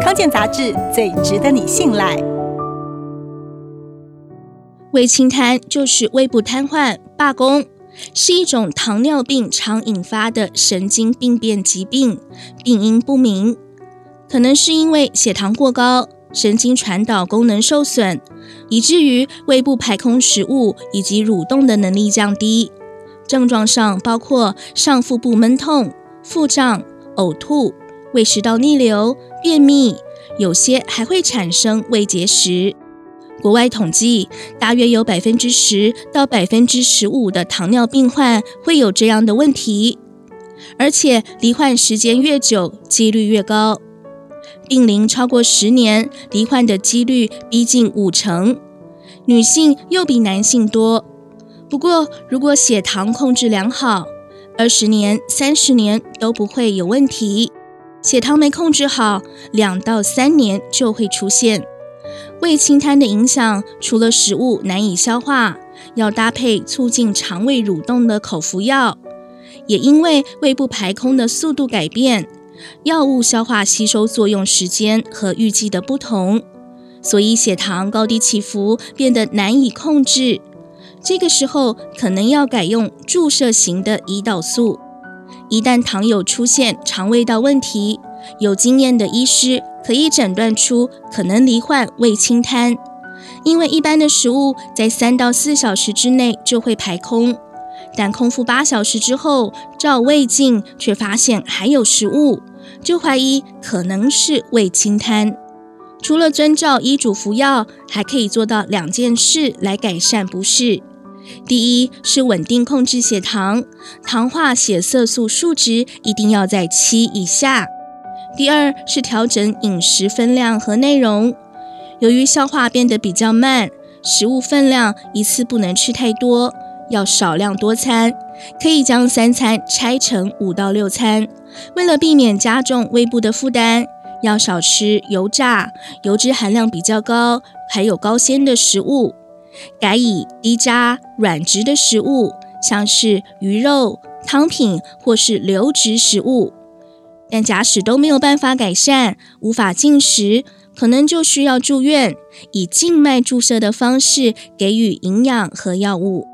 康健杂志最值得你信赖。胃清瘫就是胃部瘫痪、罢工，是一种糖尿病常引发的神经病变疾病，病因不明，可能是因为血糖过高、神经传导功能受损，以至于胃部排空食物以及蠕动的能力降低。症状上包括上腹部闷痛、腹胀、呕吐、胃食道逆流、便秘，有些还会产生胃结石。国外统计，大约有百分之十到百分之十五的糖尿病患会有这样的问题，而且罹患时间越久，几率越高。病龄超过十年，罹患的几率逼近五成，女性又比男性多。不过，如果血糖控制良好，二十年、三十年都不会有问题。血糖没控制好，两到三年就会出现。胃清瘫的影响，除了食物难以消化，要搭配促进肠胃蠕动的口服药，也因为胃部排空的速度改变，药物消化吸收作用时间和预计的不同，所以血糖高低起伏变得难以控制。这个时候可能要改用注射型的胰岛素。一旦糖友出现肠胃道问题，有经验的医师可以诊断出可能罹患胃清瘫。因为一般的食物在三到四小时之内就会排空，但空腹八小时之后照胃镜却发现还有食物，就怀疑可能是胃清瘫。除了遵照医嘱服药，还可以做到两件事来改善不适。第一是稳定控制血糖，糖化血色素数值一定要在七以下。第二是调整饮食分量和内容，由于消化变得比较慢，食物分量一次不能吃太多，要少量多餐，可以将三餐拆成五到六餐。为了避免加重胃部的负担，要少吃油炸、油脂含量比较高、还有高纤的食物。改以低渣、软质的食物，像是鱼肉、汤品或是流质食物。但假使都没有办法改善，无法进食，可能就需要住院，以静脉注射的方式给予营养和药物。